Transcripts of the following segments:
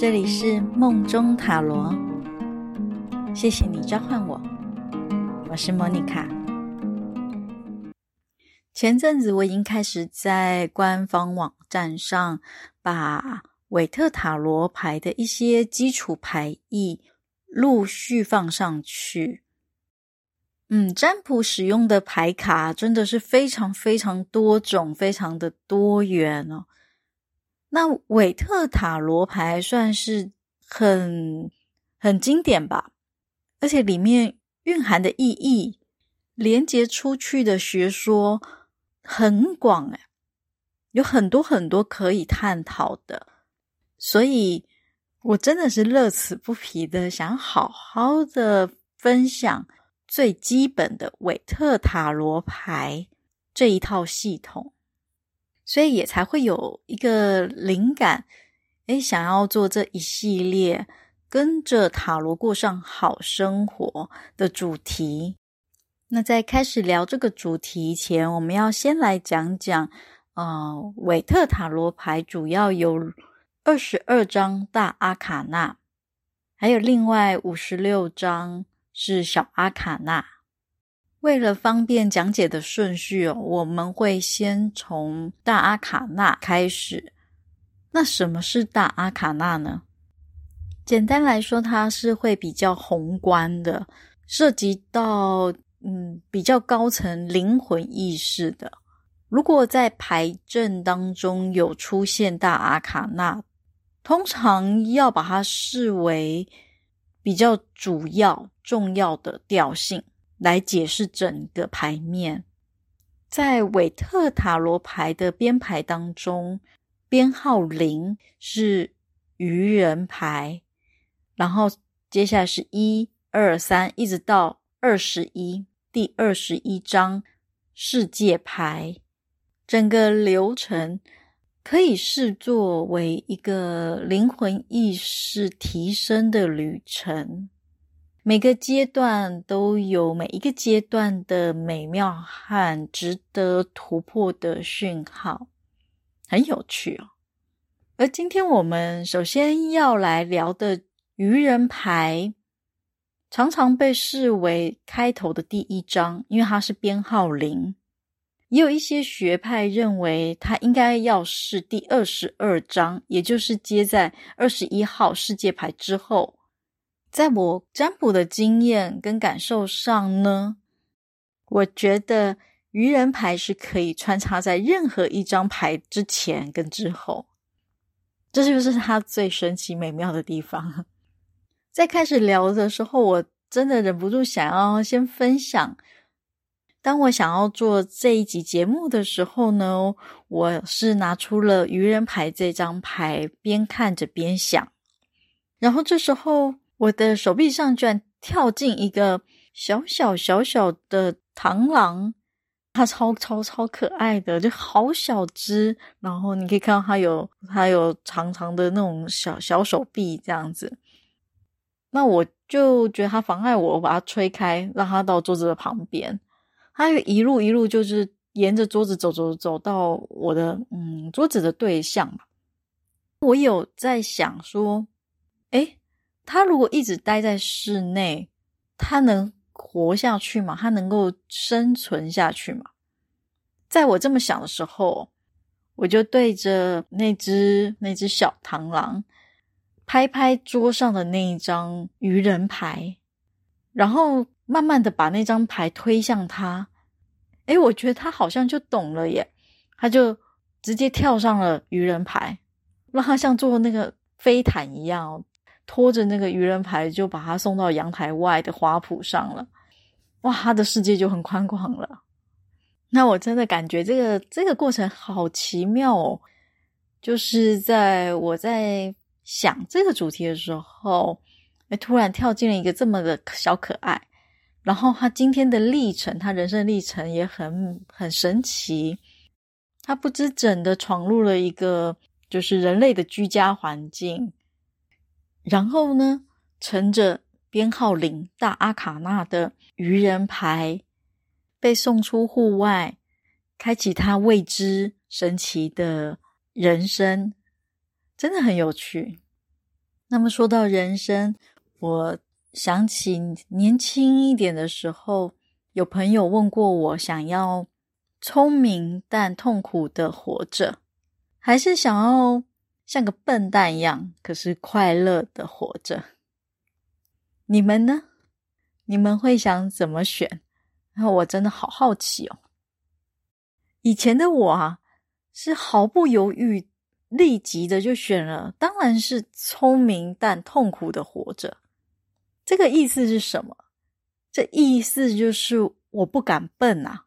这里是梦中塔罗，谢谢你召唤我，我是莫妮卡。前阵子我已经开始在官方网站上把韦特塔罗牌的一些基础牌意陆续放上去。嗯，占卜使用的牌卡真的是非常非常多种，非常的多元哦。那韦特塔罗牌算是很很经典吧，而且里面蕴含的意义、连接出去的学说很广哎，有很多很多可以探讨的，所以我真的是乐此不疲的想好好的分享最基本的韦特塔罗牌这一套系统。所以也才会有一个灵感，诶，想要做这一系列跟着塔罗过上好生活的主题。那在开始聊这个主题前，我们要先来讲讲，呃，韦特塔罗牌主要有二十二张大阿卡纳，还有另外五十六张是小阿卡纳。为了方便讲解的顺序哦，我们会先从大阿卡纳开始。那什么是大阿卡纳呢？简单来说，它是会比较宏观的，涉及到嗯比较高层灵魂意识的。如果在牌阵当中有出现大阿卡纳，通常要把它视为比较主要、重要的调性。来解释整个牌面，在韦特塔罗牌的编排当中，编号零是愚人牌，然后接下来是一二三，一直到二十一，第二十一张世界牌，整个流程可以视作为一个灵魂意识提升的旅程。每个阶段都有每一个阶段的美妙和值得突破的讯号，很有趣哦。而今天我们首先要来聊的愚人牌，常常被视为开头的第一张，因为它是编号零。也有一些学派认为它应该要是第二十二张，也就是接在二十一号世界牌之后。在我占卜的经验跟感受上呢，我觉得愚人牌是可以穿插在任何一张牌之前跟之后，这就是它最神奇美妙的地方。在开始聊的时候，我真的忍不住想要先分享。当我想要做这一集节目的时候呢，我是拿出了愚人牌这张牌，边看着边想，然后这时候。我的手臂上居然跳进一个小小小小的螳螂，它超超超可爱的，就好小只。然后你可以看到它有它有长长的那种小小手臂这样子。那我就觉得它妨碍我，我把它吹开，让它到桌子的旁边。它一路一路就是沿着桌子走走走到我的嗯桌子的对象。我有在想说，诶他如果一直待在室内，他能活下去吗？他能够生存下去吗？在我这么想的时候，我就对着那只那只小螳螂拍拍桌上的那一张愚人牌，然后慢慢的把那张牌推向他。诶，我觉得他好像就懂了耶，他就直接跳上了愚人牌，让他像坐那个飞毯一样。拖着那个愚人牌，就把他送到阳台外的花圃上了。哇，他的世界就很宽广了。那我真的感觉这个这个过程好奇妙哦。就是在我在想这个主题的时候，哎，突然跳进了一个这么的小可爱。然后他今天的历程，他人生历程也很很神奇。他不知怎的闯入了一个就是人类的居家环境。然后呢，乘着编号零大阿卡纳的愚人牌，被送出户外，开启他未知神奇的人生，真的很有趣。那么说到人生，我想起年轻一点的时候，有朋友问过我，想要聪明但痛苦的活着，还是想要像个笨蛋一样，可是快乐的活着？你们呢？你们会想怎么选？然后我真的好好奇哦。以前的我啊，是毫不犹豫、立即的就选了，当然是聪明但痛苦的活着。这个意思是什么？这意思就是我不敢笨啊，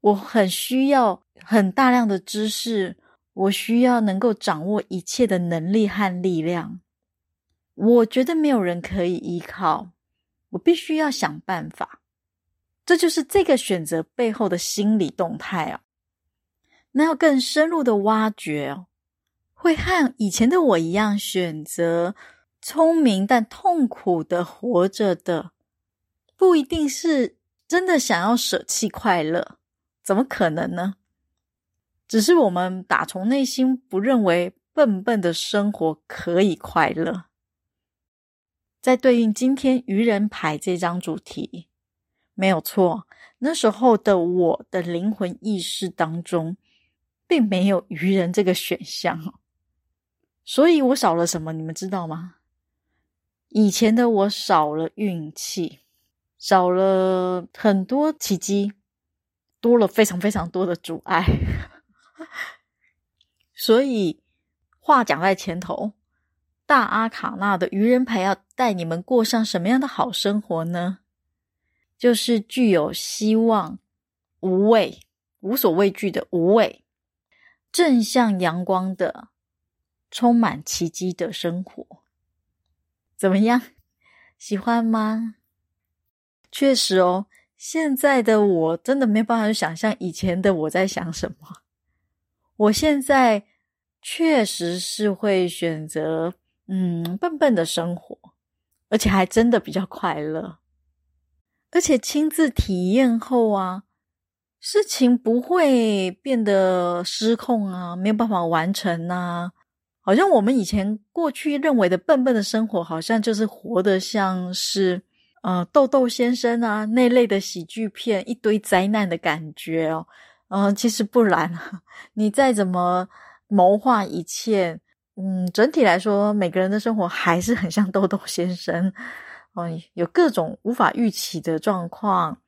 我很需要很大量的知识，我需要能够掌握一切的能力和力量。我觉得没有人可以依靠，我必须要想办法。这就是这个选择背后的心理动态哦。那要更深入的挖掘哦，会和以前的我一样选择聪明但痛苦的活着的，不一定是真的想要舍弃快乐，怎么可能呢？只是我们打从内心不认为笨笨的生活可以快乐。在对应今天愚人牌这张主题。没有错，那时候的我的灵魂意识当中，并没有愚人这个选项，所以我少了什么？你们知道吗？以前的我少了运气，少了很多奇迹，多了非常非常多的阻碍。所以话讲在前头，大阿卡纳的愚人牌要带你们过上什么样的好生活呢？就是具有希望、无畏、无所畏惧的无畏、正向阳光的、充满奇迹的生活，怎么样？喜欢吗？确实哦，现在的我真的没办法想象以前的我在想什么。我现在确实是会选择嗯笨笨的生活，而且还真的比较快乐。而且亲自体验后啊，事情不会变得失控啊，没有办法完成啊。好像我们以前过去认为的笨笨的生活，好像就是活得像是呃豆豆先生啊那类的喜剧片，一堆灾难的感觉哦。嗯、其实不然，你再怎么谋划一切，嗯，整体来说，每个人的生活还是很像豆豆先生。哦，有各种无法预期的状况，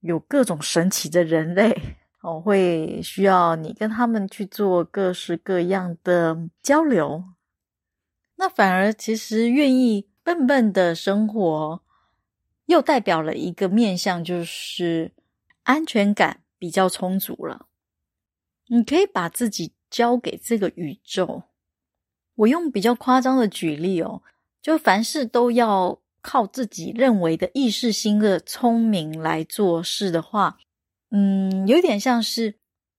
有各种神奇的人类哦，会需要你跟他们去做各式各样的交流。那反而其实愿意笨笨的生活，又代表了一个面向，就是安全感比较充足了。你可以把自己交给这个宇宙。我用比较夸张的举例哦，就凡事都要。靠自己认为的意识心的聪明来做事的话，嗯，有点像是，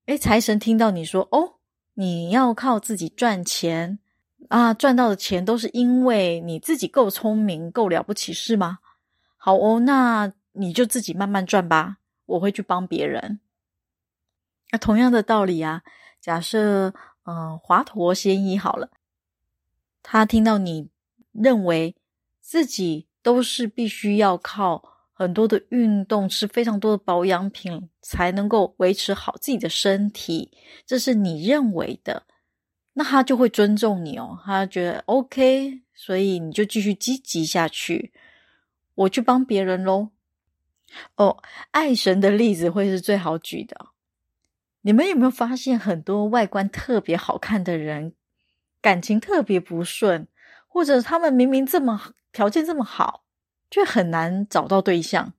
诶，财神听到你说，哦，你要靠自己赚钱啊，赚到的钱都是因为你自己够聪明、够了不起，是吗？好哦，那你就自己慢慢赚吧，我会去帮别人。那同样的道理啊，假设，嗯，华佗仙医好了，他听到你认为自己。都是必须要靠很多的运动，吃非常多的保养品，才能够维持好自己的身体。这是你认为的，那他就会尊重你哦。他觉得 OK，所以你就继续积极下去。我去帮别人喽。哦，爱神的例子会是最好举的。你们有没有发现，很多外观特别好看的人，感情特别不顺，或者他们明明这么。条件这么好，却很难找到对象。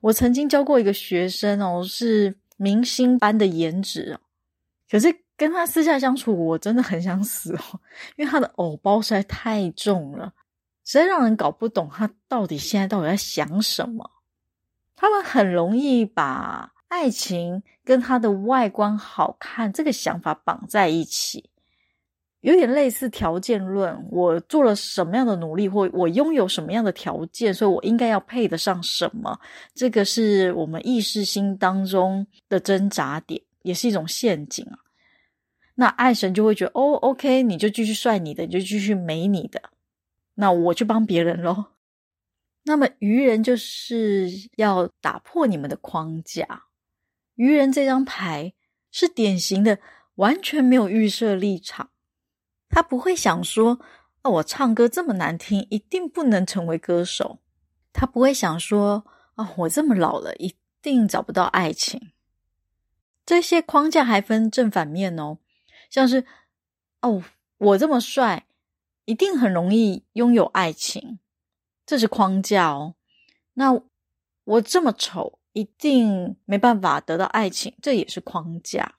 我曾经教过一个学生哦，是明星般的颜值，可是跟他私下相处，我真的很想死哦，因为他的偶包实在太重了，实在让人搞不懂他到底现在到底在想什么。他们很容易把爱情跟他的外观好看这个想法绑在一起。有点类似条件论，我做了什么样的努力，或我拥有什么样的条件，所以我应该要配得上什么？这个是我们意识心当中的挣扎点，也是一种陷阱啊。那爱神就会觉得哦，OK，你就继续帅你的，你就继续美你的，那我去帮别人喽。那么愚人就是要打破你们的框架。愚人这张牌是典型的，完全没有预设立场，他不会想说，哦，我唱歌这么难听，一定不能成为歌手。他不会想说，啊，我这么老了，一定找不到爱情。这些框架还分正反面哦，像是，哦，我这么帅，一定很容易拥有爱情。这是框架哦，那我这么丑，一定没办法得到爱情，这也是框架。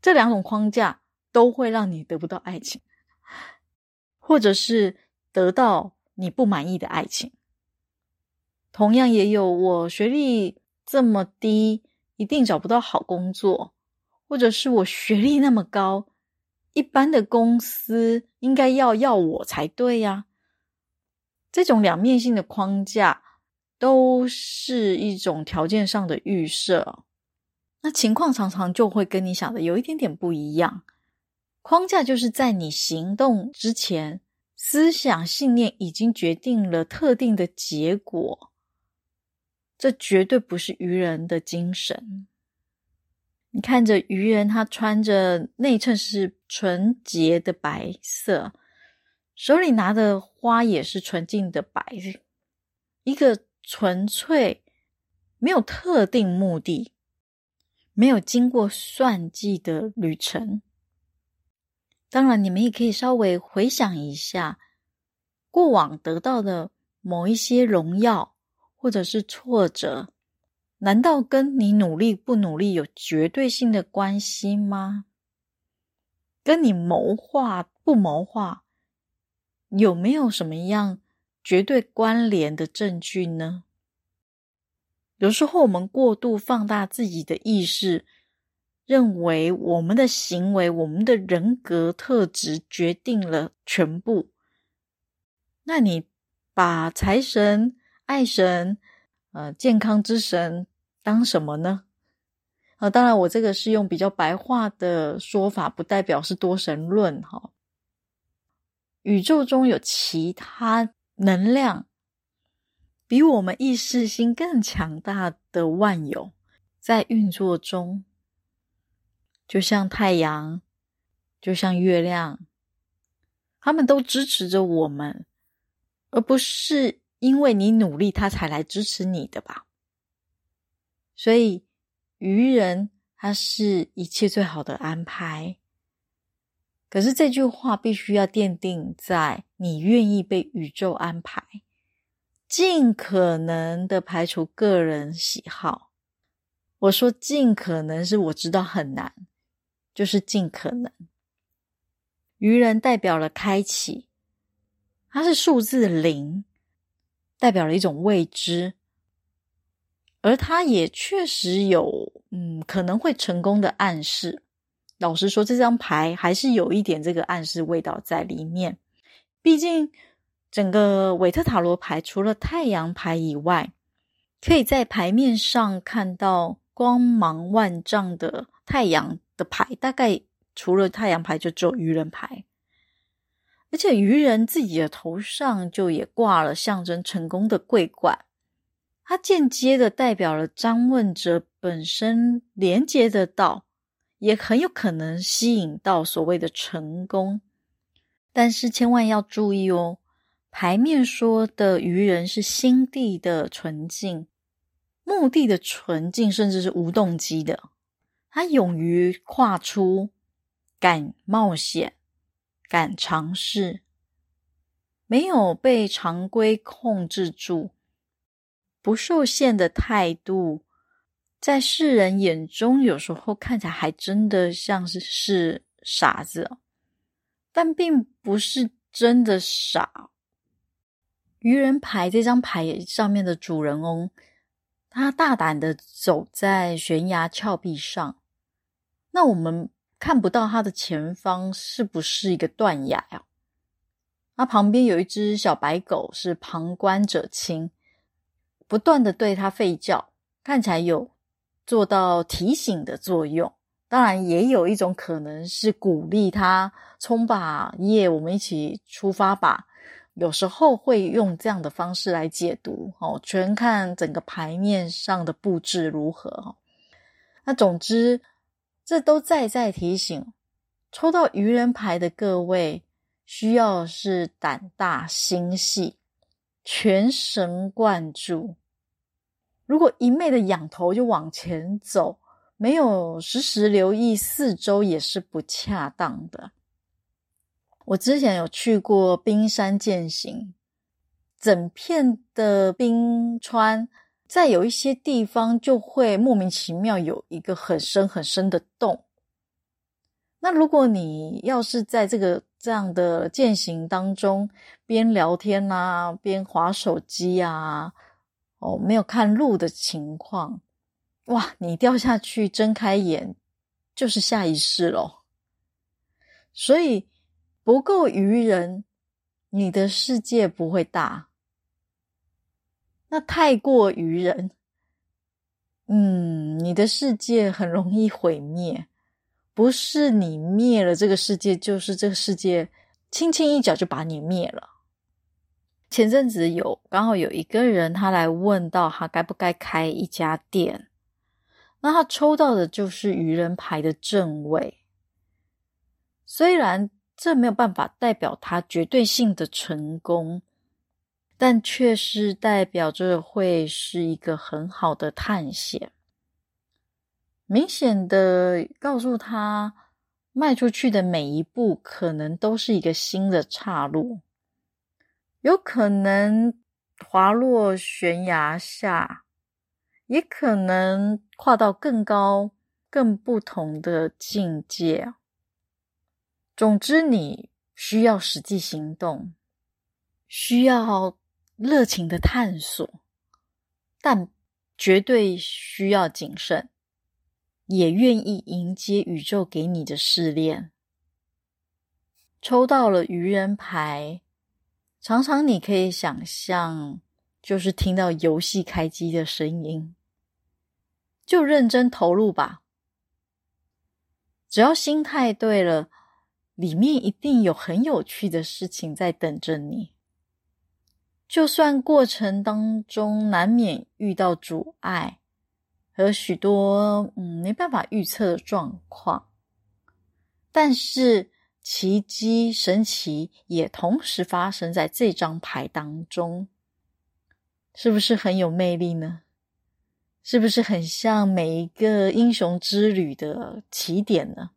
这两种框架都会让你得不到爱情，或者是得到你不满意的爱情。同样也有我学历这么低，一定找不到好工作，或者是我学历那么高，一般的公司应该要要我才对呀。这种两面性的框架都是一种条件上的预设，那情况常常就会跟你想的有一点点不一样。框架就是在你行动之前，思想信念已经决定了特定的结果，这绝对不是愚人的精神。你看着愚人，他穿着内衬是纯洁的白色。手里拿的花也是纯净的白，一个纯粹没有特定目的、没有经过算计的旅程。当然，你们也可以稍微回想一下过往得到的某一些荣耀或者是挫折，难道跟你努力不努力有绝对性的关系吗？跟你谋划不谋划？有没有什么样绝对关联的证据呢？有时候我们过度放大自己的意识，认为我们的行为、我们的人格特质决定了全部。那你把财神、爱神、呃健康之神当什么呢？啊，当然，我这个是用比较白话的说法，不代表是多神论哈。宇宙中有其他能量，比我们意识心更强大的万有在运作中，就像太阳，就像月亮，他们都支持着我们，而不是因为你努力，他才来支持你的吧？所以，愚人他是一切最好的安排。可是这句话必须要奠定在你愿意被宇宙安排，尽可能的排除个人喜好。我说尽可能是我知道很难，就是尽可能。愚人代表了开启，它是数字零，代表了一种未知，而它也确实有嗯可能会成功的暗示。老实说，这张牌还是有一点这个暗示味道在里面。毕竟，整个韦特塔罗牌除了太阳牌以外，可以在牌面上看到光芒万丈的太阳的牌，大概除了太阳牌，就只有愚人牌。而且，愚人自己的头上就也挂了象征成功的桂冠，它间接的代表了张问者本身连接得到。也很有可能吸引到所谓的成功，但是千万要注意哦。牌面说的愚人是心地的纯净，目的的纯净，甚至是无动机的。他勇于跨出，敢冒险，敢尝试，没有被常规控制住，不受限的态度。在世人眼中，有时候看起来还真的像是是傻子，但并不是真的傻。愚人牌这张牌上面的主人翁，他大胆的走在悬崖峭壁上，那我们看不到他的前方是不是一个断崖啊？他旁边有一只小白狗，是旁观者清，不断的对他吠叫，看起来有。做到提醒的作用，当然，也有一种可能是鼓励他冲吧，耶，我们一起出发吧。有时候会用这样的方式来解读，哦，全看整个牌面上的布置如何。那总之，这都再再提醒，抽到愚人牌的各位，需要是胆大心细，全神贯注。如果一昧的仰头就往前走，没有时时留意四周也是不恰当的。我之前有去过冰山践行，整片的冰川，在有一些地方就会莫名其妙有一个很深很深的洞。那如果你要是在这个这样的践行当中边聊天啊，边滑手机啊，哦，没有看路的情况。哇！你掉下去，睁开眼就是下一世咯。所以不够愚人，你的世界不会大。那太过愚人，嗯，你的世界很容易毁灭。不是你灭了这个世界，就是这个世界轻轻一脚就把你灭了。前阵子有刚好有一个人，他来问到他该不该开一家店。那他抽到的就是愚人牌的正位，虽然这没有办法代表他绝对性的成功，但却是代表着会是一个很好的探险。明显的告诉他，迈出去的每一步可能都是一个新的岔路，有可能滑落悬崖下。也可能跨到更高、更不同的境界。总之，你需要实际行动，需要热情的探索，但绝对需要谨慎，也愿意迎接宇宙给你的试炼。抽到了愚人牌，常常你可以想象，就是听到游戏开机的声音。就认真投入吧，只要心态对了，里面一定有很有趣的事情在等着你。就算过程当中难免遇到阻碍和许多嗯没办法预测的状况，但是奇迹神奇也同时发生在这张牌当中，是不是很有魅力呢？是不是很像每一个英雄之旅的起点呢？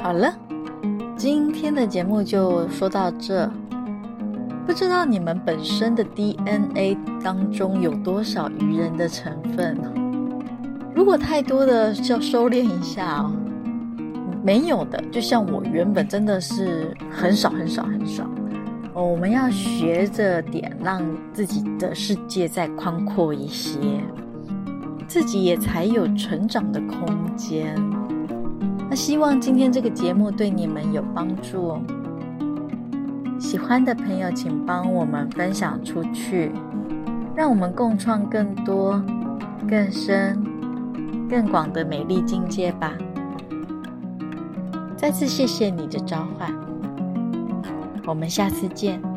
好了，今天的节目就说到这。不知道你们本身的 DNA 当中有多少愚人的成分呢？如果太多的，就要收敛一下哦。没有的，就像我原本真的是很少很少很少。我们要学着点，让自己的世界再宽阔一些，自己也才有成长的空间。那希望今天这个节目对你们有帮助哦。喜欢的朋友，请帮我们分享出去，让我们共创更多、更深、更广的美丽境界吧。再次谢谢你的召唤。我们下次见。